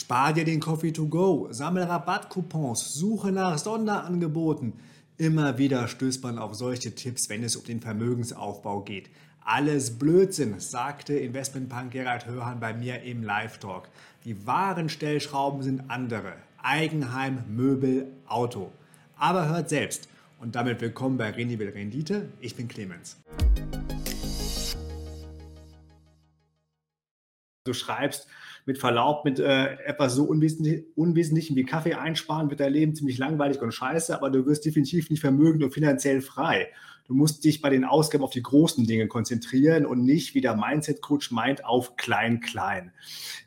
Spar dir den Coffee to go, sammle Rabattcoupons, suche nach Sonderangeboten. Immer wieder stößt man auf solche Tipps, wenn es um den Vermögensaufbau geht. Alles Blödsinn, sagte Investmentpunk Gerald Hörhan bei mir im Live-Talk. Die wahren Stellschrauben sind andere. Eigenheim, Möbel, Auto. Aber hört selbst. Und damit willkommen bei Renibel Rendite. Ich bin Clemens. Du schreibst, mit Verlaub, mit äh, etwas so Unwesentlich Unwesentlichem wie Kaffee einsparen, wird dein Leben ziemlich langweilig und scheiße, aber du wirst definitiv nicht vermögend und finanziell frei. Du musst dich bei den Ausgaben auf die großen Dinge konzentrieren und nicht, wie der Mindset-Coach meint, auf klein, klein.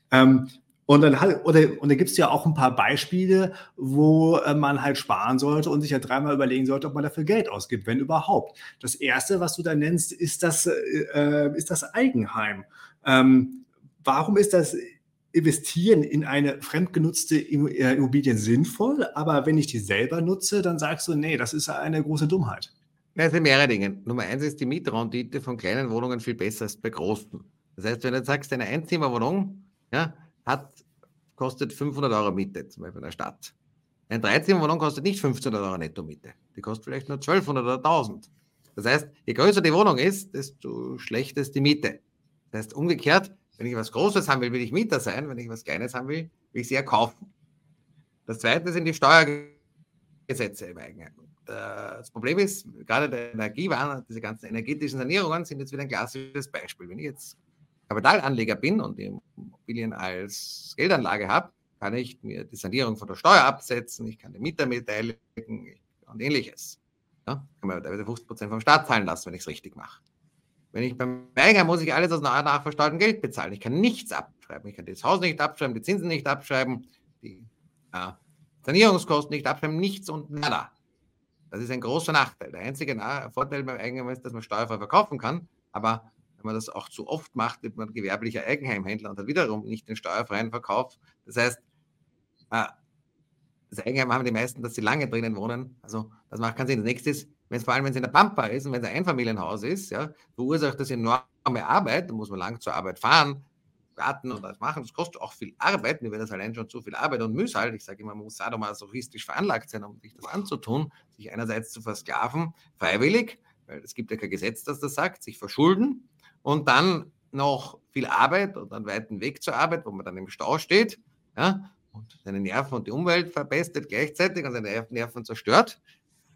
Ähm, und dann, halt, oder, und da gibt es ja auch ein paar Beispiele, wo äh, man halt sparen sollte und sich ja dreimal überlegen sollte, ob man dafür Geld ausgibt, wenn überhaupt. Das erste, was du da nennst, ist das, äh, äh ist das Eigenheim. Ähm, warum ist das investieren in eine fremdgenutzte äh, Immobilie sinnvoll, aber wenn ich die selber nutze, dann sagst du, nee, das ist eine große Dummheit. Es sind mehrere Dinge. Nummer eins ist die Mietrendite von kleinen Wohnungen viel besser als bei großen. Das heißt, wenn du sagst, eine Einzimmerwohnung ja, hat, kostet 500 Euro Miete, zum Beispiel in der Stadt. Eine Dreizimmerwohnung kostet nicht 1500 Euro Netto-Miete. Die kostet vielleicht nur 1200 oder 1000. Das heißt, je größer die Wohnung ist, desto schlechter ist die Miete. Das heißt, umgekehrt, wenn ich was Großes haben will, will ich Mieter sein. Wenn ich was Kleines haben will, will ich sie kaufen. Das zweite sind die Steuergesetze im Eigenheim. Das Problem ist, gerade der Energiewahn, diese ganzen energetischen Sanierungen sind jetzt wieder ein klassisches Beispiel. Wenn ich jetzt Kapitalanleger bin und die Immobilien als Geldanlage habe, kann ich mir die Sanierung von der Steuer absetzen, ich kann den Mieter beteiligen und ähnliches. Ja, kann man teilweise 50% vom Staat zahlen lassen, wenn ich es richtig mache. Wenn ich beim Weigern muss ich alles aus nach, nachversteuertem Geld bezahlen. Ich kann nichts abschreiben. Ich kann das Haus nicht abschreiben, die Zinsen nicht abschreiben, die äh, Sanierungskosten nicht abschreiben, nichts und nada. Das ist ein großer Nachteil. Der einzige Vorteil beim Eigenheim ist, dass man steuerfrei verkaufen kann. Aber wenn man das auch zu oft macht, wird man gewerblicher Eigenheimhändler und hat wiederum nicht den steuerfreien Verkauf. Das heißt, das Eigenheim haben die meisten, dass sie lange drinnen wohnen. Also das macht keinen Sinn. Das nächste ist, wenn es vor allem, wenn es in der Pampa ist und wenn es ein Einfamilienhaus ist, ja, verursacht das enorme Arbeit, da muss man lang zur Arbeit fahren, warten und das machen. Das kostet auch viel Arbeit. Mir wäre das allein schon zu viel Arbeit und Mühsal. Ich sage immer, man muss sadomasochistisch veranlagt sein, um sich das anzutun, sich einerseits zu versklaven, freiwillig, weil es gibt ja kein Gesetz, das das sagt, sich verschulden und dann noch viel Arbeit und einen weiten Weg zur Arbeit, wo man dann im Stau steht, ja, und seine Nerven und die Umwelt verpestet gleichzeitig und seine Nerven zerstört,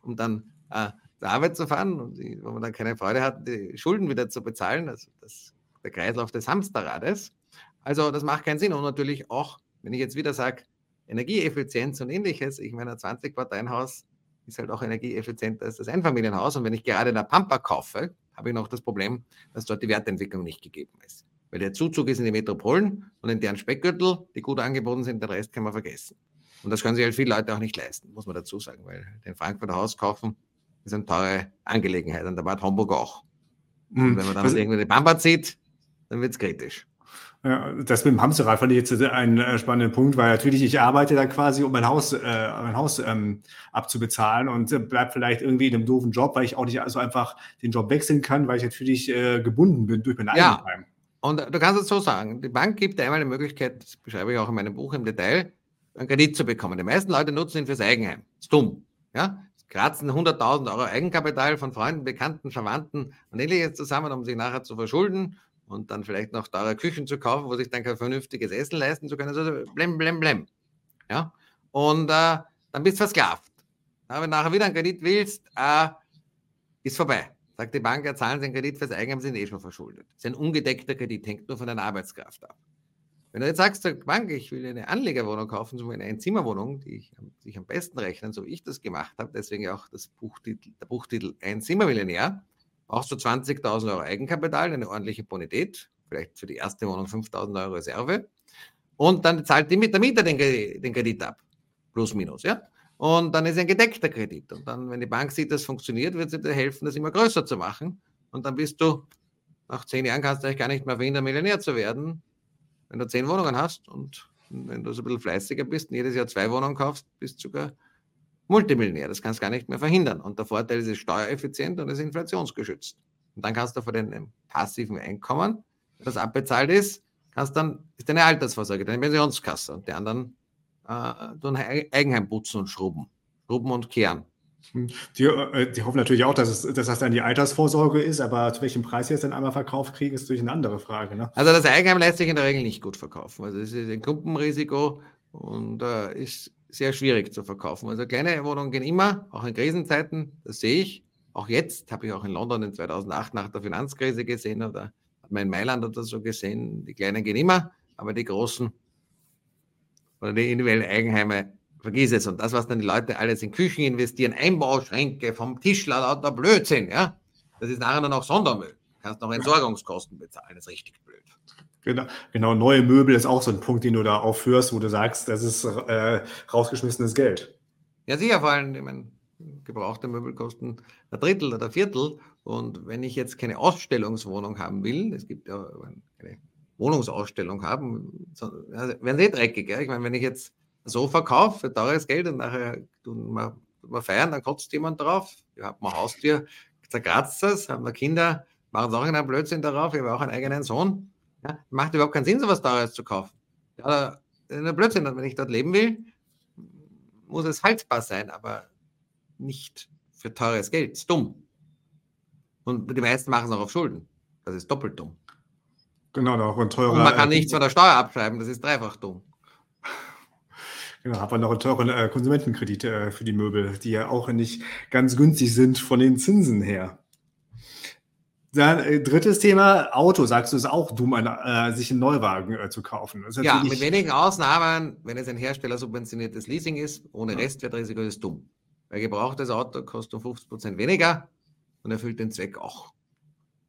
um dann äh, zur Arbeit zu fahren und die, wo man dann keine Freude hat, die Schulden wieder zu bezahlen. Also das, der Kreislauf des Hamsterrades. Also das macht keinen Sinn. Und natürlich auch, wenn ich jetzt wieder sage, Energieeffizienz und ähnliches, ich meine, ein 20-Parteien-Haus ist halt auch energieeffizienter als das Einfamilienhaus. Und wenn ich gerade in der Pampa kaufe, habe ich noch das Problem, dass dort die Wertentwicklung nicht gegeben ist. Weil der Zuzug ist in die Metropolen und in deren Speckgürtel, die gut angeboten sind, den Rest kann man vergessen. Und das können sich halt viele Leute auch nicht leisten, muss man dazu sagen, weil den Frankfurter Haus kaufen ist eine teure Angelegenheit und da war Hamburg auch. Und mhm. wenn man dann Was, irgendwie die Bamba zieht, dann wird es kritisch. Ja, das mit dem Hamsterrad fand ich jetzt einen äh, spannenden Punkt, weil natürlich ich arbeite dann quasi, um mein Haus, äh, mein Haus ähm, abzubezahlen und äh, bleibe vielleicht irgendwie in einem doofen Job, weil ich auch nicht so einfach den Job wechseln kann, weil ich natürlich äh, gebunden bin durch mein ja. Eigenheim. Und du kannst es so sagen, die Bank gibt einmal eine Möglichkeit, das beschreibe ich auch in meinem Buch im Detail, einen Kredit zu bekommen. Die meisten Leute nutzen ihn fürs Eigenheim. Das ist dumm. Ja? Kratzen 100.000 Euro Eigenkapital von Freunden, Bekannten, Verwandten und ähnliches zusammen, um sich nachher zu verschulden und dann vielleicht noch teure Küchen zu kaufen, wo sich dann kein vernünftiges Essen leisten zu können. Also blem, blem, blem. Ja? Und äh, dann bist du versklavt. Ja, wenn du nachher wieder einen Kredit willst, äh, ist vorbei. Sagt die Bank, ja, zahlen Sie einen Kredit fürs Eigenheim, sind eh schon verschuldet. Das ist ein ungedeckter Kredit, hängt nur von deiner Arbeitskraft ab. Wenn du jetzt sagst, Bank, ich will eine Anlegerwohnung kaufen, so eine Einzimmerwohnung, die ich, sich am besten rechnen, so wie ich das gemacht habe, deswegen auch das Buchtitel, der Buchtitel Einzimmermillionär, brauchst du 20.000 Euro Eigenkapital, eine ordentliche Bonität, vielleicht für die erste Wohnung 5.000 Euro Reserve und dann zahlt die, der Mieter den, den Kredit ab, plus minus, ja. Und dann ist ein gedeckter Kredit. Und dann, wenn die Bank sieht, dass funktioniert, wird sie dir helfen, das immer größer zu machen. Und dann bist du, nach zehn Jahren kannst du eigentlich gar nicht mehr verhindern, Millionär zu werden, wenn du zehn Wohnungen hast und wenn du so ein bisschen fleißiger bist und jedes Jahr zwei Wohnungen kaufst, bist du sogar Multimillionär. Das kannst du gar nicht mehr verhindern. Und der Vorteil ist, es ist steuereffizient und es ist inflationsgeschützt. Und dann kannst du von dem passiven Einkommen, das abbezahlt ist, kannst dann, ist deine Altersvorsorge, deine Pensionskasse und die anderen äh, tun Eigenheim putzen und schrubben. Schrubben und kehren. Die, äh, die, hoffen natürlich auch, dass, es, dass das dann die Altersvorsorge ist, aber zu welchem Preis sie es dann einmal verkauft kriegen, ist natürlich eine andere Frage. Ne? Also das Eigenheim lässt sich in der Regel nicht gut verkaufen. Also es ist ein Klumpenrisiko und äh, ist sehr schwierig zu verkaufen. Also kleine Wohnungen gehen immer, auch in Krisenzeiten, das sehe ich. Auch jetzt habe ich auch in London in 2008 nach der Finanzkrise gesehen oder in Mailand oder so gesehen, die kleinen gehen immer, aber die großen oder die individuellen Eigenheime Vergiss es. Und das, was dann die Leute alles in Küchen investieren, Einbauschränke vom Tischler, lauter Blödsinn, ja, das ist nachher nur noch Sondermüll. Du kannst noch Entsorgungskosten bezahlen, das ist richtig blöd. Genau, genau, neue Möbel ist auch so ein Punkt, den du da aufführst, wo du sagst, das ist äh, rausgeschmissenes Geld. Ja, sicher, vor allem, ich meine, gebrauchte Möbel kosten ein Drittel oder ein Viertel. Und wenn ich jetzt keine Ausstellungswohnung haben will, es gibt ja eine Wohnungsausstellung haben, werden sie eh dreckig. Ja? Ich meine, wenn ich jetzt so verkaufe für teures Geld und nachher tun wir, wir feiern, dann kotzt jemand drauf. Ich habe mein Haustier, zerkratzt es, haben wir Kinder, machen auch einen Blödsinn darauf. Ich habe auch einen eigenen Sohn. Ja, macht überhaupt keinen Sinn, so was Teures zu kaufen. Ja, ein Blödsinn, wenn ich dort leben will, muss es haltbar sein, aber nicht für teures Geld. Das ist dumm. Und die meisten machen es auch auf Schulden. Das ist doppelt dumm. Genau, auch ein teurer. Und man kann nichts von der Steuer abschreiben, das ist dreifach dumm. Genau, hat man noch einen teuren äh, Konsumentenkredit äh, für die Möbel, die ja auch nicht ganz günstig sind von den Zinsen her. Dann äh, drittes Thema, Auto, sagst du, ist auch dumm, ein, äh, sich einen Neuwagen äh, zu kaufen. ja, mit wenigen Ausnahmen, wenn es ein herstellersubventioniertes Leasing ist, ohne ja. Restwertrisiko ist es dumm. Ein gebrauchtes Auto kostet um 50 Prozent weniger und erfüllt den Zweck auch.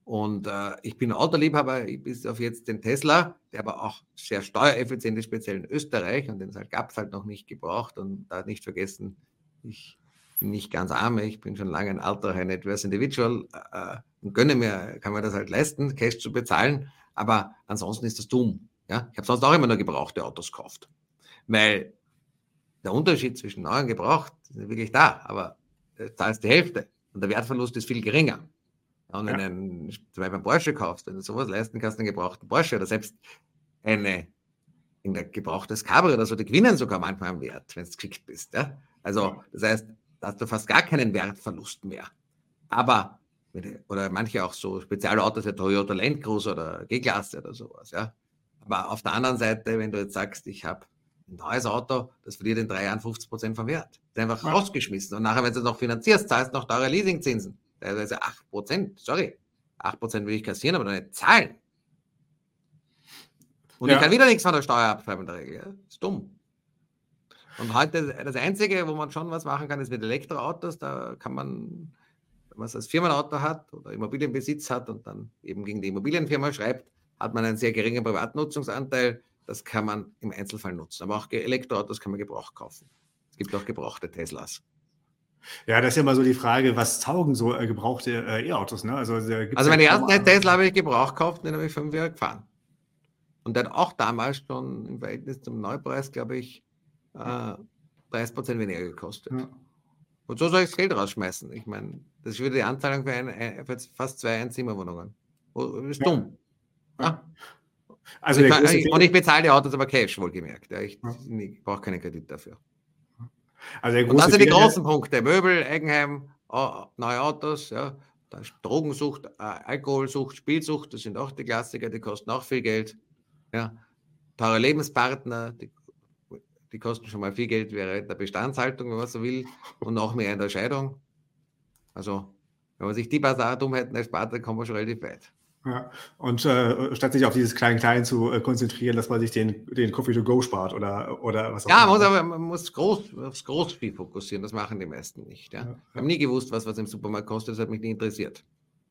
Und äh, ich bin Autoliebhaber, bis auf jetzt den Tesla, der aber auch sehr steuereffizient ist, speziell in Österreich. Und den gab es halt noch nicht gebraucht. Und da nicht vergessen, ich bin nicht ganz arm, ich bin schon lange ein alter Net Worth Individual äh, und gönne mir, kann mir das halt leisten, Cash zu bezahlen. Aber ansonsten ist das dumm. Ja? Ich habe sonst auch immer nur gebrauchte Autos gekauft. Weil der Unterschied zwischen neu und gebraucht ist wirklich da, aber du zahlst die Hälfte und der Wertverlust ist viel geringer. Und wenn ja. einen, zum Beispiel einen Porsche kaufst, wenn du sowas leisten kannst, einen gebrauchten Porsche oder selbst eine in der gebrauchtes Cabrio oder so, die gewinnen sogar manchmal am Wert, wenn du geschickt bist. Ja? Also, das heißt, da hast du fast gar keinen Wertverlust mehr. Aber, oder manche auch so Spezialautos wie Toyota Land Cruiser oder G-Klasse oder sowas. Ja? Aber auf der anderen Seite, wenn du jetzt sagst, ich habe ein neues Auto, das verliert in drei Jahren 50 Prozent vom Wert. Das ist einfach ja. rausgeschmissen. Und nachher, wenn du es noch finanzierst, zahlst du noch teure Leasingzinsen. Teilweise 8%, sorry. 8% will ich kassieren, aber nicht zahlen. Und ja. ich kann wieder nichts von der Steuer abschreiben in der Regel. Das ist dumm. Und heute das Einzige, wo man schon was machen kann, ist mit Elektroautos. Da kann man, wenn man es als Firmenauto hat oder Immobilienbesitz hat und dann eben gegen die Immobilienfirma schreibt, hat man einen sehr geringen Privatnutzungsanteil. Das kann man im Einzelfall nutzen. Aber auch Elektroautos kann man Gebrauch kaufen. Es gibt auch gebrauchte Teslas. Ja, das ist ja immer so die Frage, was taugen so äh, gebrauchte äh, E-Autos? Ne? Also, also meine ja ersten Tesla habe ich gebraucht gekauft, den habe ich fünf Jahre gefahren. Und der hat auch damals schon im Verhältnis zum Neupreis, glaube ich, äh, 30 Prozent weniger gekostet. Ja. Und so soll ich das Geld rausschmeißen. Ich meine, das ist wieder die Anzahlung für, ein, für fast zwei Einzimmerwohnungen. Das ist ja. dumm. Ja. Also ich kann, und ich bezahle die Autos aber Cash, wohlgemerkt. ich, ich brauche keinen Kredit dafür. Also und das sind die großen Punkte. Möbel, Eigenheim, neue Autos, ja. Dann Drogensucht, Alkoholsucht, Spielsucht, das sind auch die Klassiker, die kosten auch viel Geld. Ja. Teure Lebenspartner, die, die kosten schon mal viel Geld während der Bestandshaltung, wenn man so will, und noch mehr in der Scheidung. Also, wenn man sich die paar Dummheiten erspart, dann kommt man schon relativ weit. Ja, und äh, statt sich auf dieses Klein-Klein zu äh, konzentrieren, dass man sich den, den Coffee to go spart oder, oder was auch ja, immer. Ja, muss aber man muss groß, aufs Großspiel fokussieren, das machen die meisten nicht. Ja? ja. Ich habe nie gewusst, was was im Supermarkt kostet, das hat mich nie interessiert.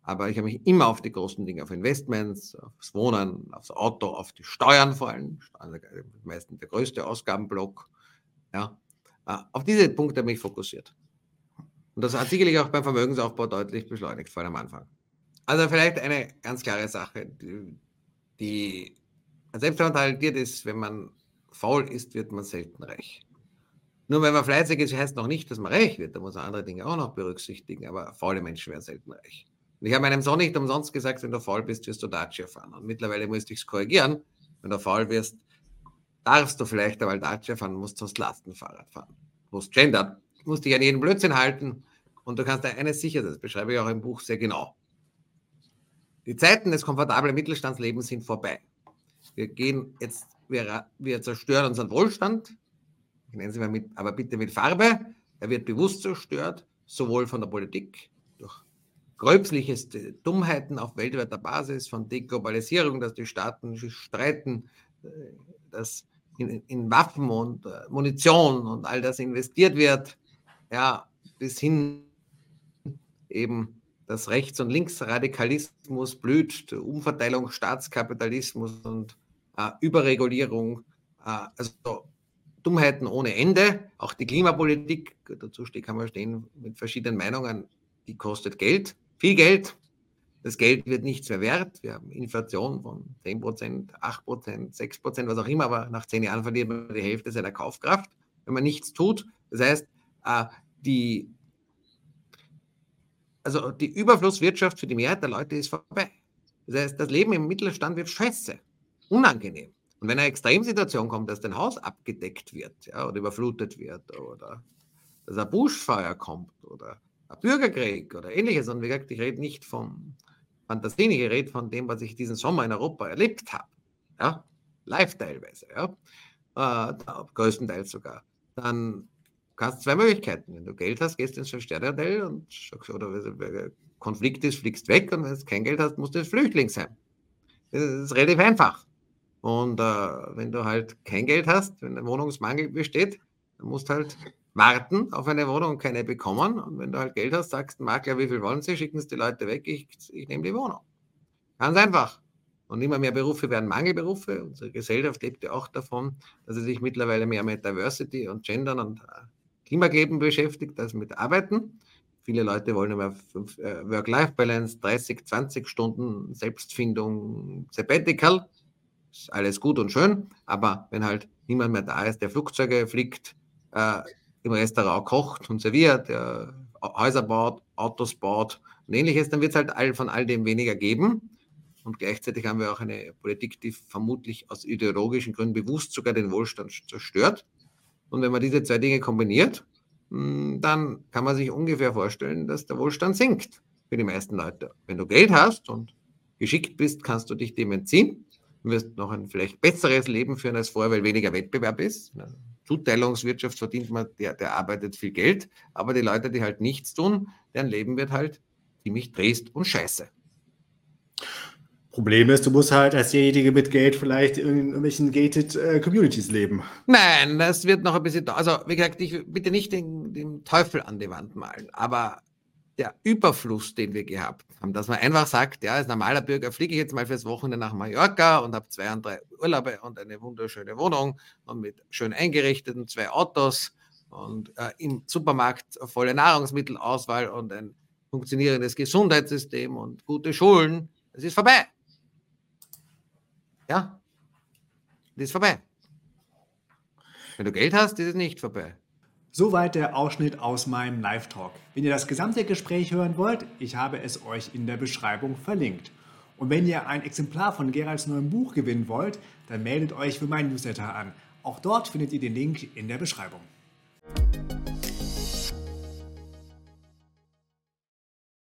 Aber ich habe mich immer auf die großen Dinge, auf Investments, aufs Wohnen, aufs Auto, auf die Steuern vor allem, meistens der größte Ausgabenblock, ja, äh, auf diese Punkte habe ich fokussiert. Und das hat sicherlich auch beim Vermögensaufbau deutlich beschleunigt, vor allem am Anfang. Also vielleicht eine ganz klare Sache, die, selbst ist, wenn man faul ist, wird man selten reich. Nur wenn man fleißig ist, heißt noch nicht, dass man reich wird. Da muss man andere Dinge auch noch berücksichtigen, aber faule Menschen werden selten reich. Und ich habe meinem Sohn nicht umsonst gesagt, wenn du faul bist, wirst du Dacia fahren. Und mittlerweile musste ich es korrigieren, Wenn du faul wirst, darfst du vielleicht einmal Dacia fahren, musst sonst Lastenfahrrad fahren. Musst gendern, musst dich an jeden Blödsinn halten und du kannst dir eines sicher, das beschreibe ich auch im Buch sehr genau. Die Zeiten des komfortablen Mittelstandslebens sind vorbei. Wir gehen jetzt, wir, wir zerstören unseren Wohlstand. Ich nenne sie mal mit, aber bitte mit Farbe. Er wird bewusst zerstört, sowohl von der Politik durch gröbslichste Dummheiten auf weltweiter Basis, von Deglobalisierung, dass die Staaten streiten, äh, dass in, in Waffen und äh, Munition und all das investiert wird, ja, bis hin eben dass Rechts- und Linksradikalismus blüht, Umverteilung, Staatskapitalismus und äh, Überregulierung, äh, also Dummheiten ohne Ende. Auch die Klimapolitik, dazu kann man stehen mit verschiedenen Meinungen, die kostet Geld, viel Geld. Das Geld wird nichts mehr wert. Wir haben Inflation von 10 Prozent, 8 Prozent, 6 Prozent, was auch immer, aber nach zehn Jahren verliert man die Hälfte seiner Kaufkraft, wenn man nichts tut. Das heißt, äh, die also die Überflusswirtschaft für die Mehrheit der Leute ist vorbei. Das heißt, das Leben im Mittelstand wird scheiße, unangenehm. Und wenn eine Extremsituation kommt, dass dein Haus abgedeckt wird ja, oder überflutet wird oder dass ein Buschfeuer kommt oder ein Bürgerkrieg oder ähnliches, und wie gesagt, ich rede nicht von Fantasien, ich rede von dem, was ich diesen Sommer in Europa erlebt habe. Ja, live teilweise, ja, äh, größtenteils sogar. Dann kannst zwei Möglichkeiten. Wenn du Geld hast, gehst du ins Sterne-Hotel und oder wenn Konflikt ist, fliegst weg und wenn du kein Geld hast, musst du Flüchtling sein. Das ist relativ einfach. Und äh, wenn du halt kein Geld hast, wenn ein Wohnungsmangel besteht, dann musst du halt warten auf eine Wohnung und keine bekommen. Und wenn du halt Geld hast, sagst du Makler, wie viel wollen sie, schicken es die Leute weg, ich, ich nehme die Wohnung. Ganz einfach. Und immer mehr Berufe werden Mangelberufe. Unsere Gesellschaft lebt ja auch davon, dass sie sich mittlerweile mehr mit Diversity und Gendern und äh, Klimageben beschäftigt als mit Arbeiten. Viele Leute wollen immer äh, Work-Life-Balance, 30, 20 Stunden Selbstfindung, Sabbatical. Ist alles gut und schön, aber wenn halt niemand mehr da ist, der Flugzeuge fliegt, äh, im Restaurant kocht und serviert, der Häuser baut, Autos baut und ähnliches, dann wird es halt all, von all dem weniger geben. Und gleichzeitig haben wir auch eine Politik, die vermutlich aus ideologischen Gründen bewusst sogar den Wohlstand zerstört. Und wenn man diese zwei Dinge kombiniert, hm, dann kann man sich ungefähr vorstellen, dass der Wohlstand sinkt für die meisten Leute. Wenn du Geld hast und geschickt bist, kannst du dich dem entziehen. Du wirst noch ein vielleicht besseres Leben führen als vorher, weil weniger Wettbewerb ist. Zuteilungswirtschaft verdient man, der, der arbeitet viel Geld, aber die Leute, die halt nichts tun, deren Leben wird halt ziemlich trist und scheiße. Problem ist, du musst halt als derjenige mit Geld vielleicht in irgendwelchen gated äh, Communities leben. Nein, das wird noch ein bisschen, also wie gesagt, ich bitte nicht den, den Teufel an die Wand malen, aber der Überfluss, den wir gehabt haben, dass man einfach sagt, ja, als normaler Bürger fliege ich jetzt mal fürs Wochenende nach Mallorca und habe zwei, drei Urlaube und eine wunderschöne Wohnung und mit schön eingerichteten zwei Autos und äh, im Supermarkt volle Nahrungsmittelauswahl und ein funktionierendes Gesundheitssystem und gute Schulen. Es ist vorbei. Ja, das ist vorbei. Wenn du Geld hast, ist es nicht vorbei. Soweit der Ausschnitt aus meinem Live-Talk. Wenn ihr das gesamte Gespräch hören wollt, ich habe es euch in der Beschreibung verlinkt. Und wenn ihr ein Exemplar von Geralds neuem Buch gewinnen wollt, dann meldet euch für meinen Newsletter an. Auch dort findet ihr den Link in der Beschreibung.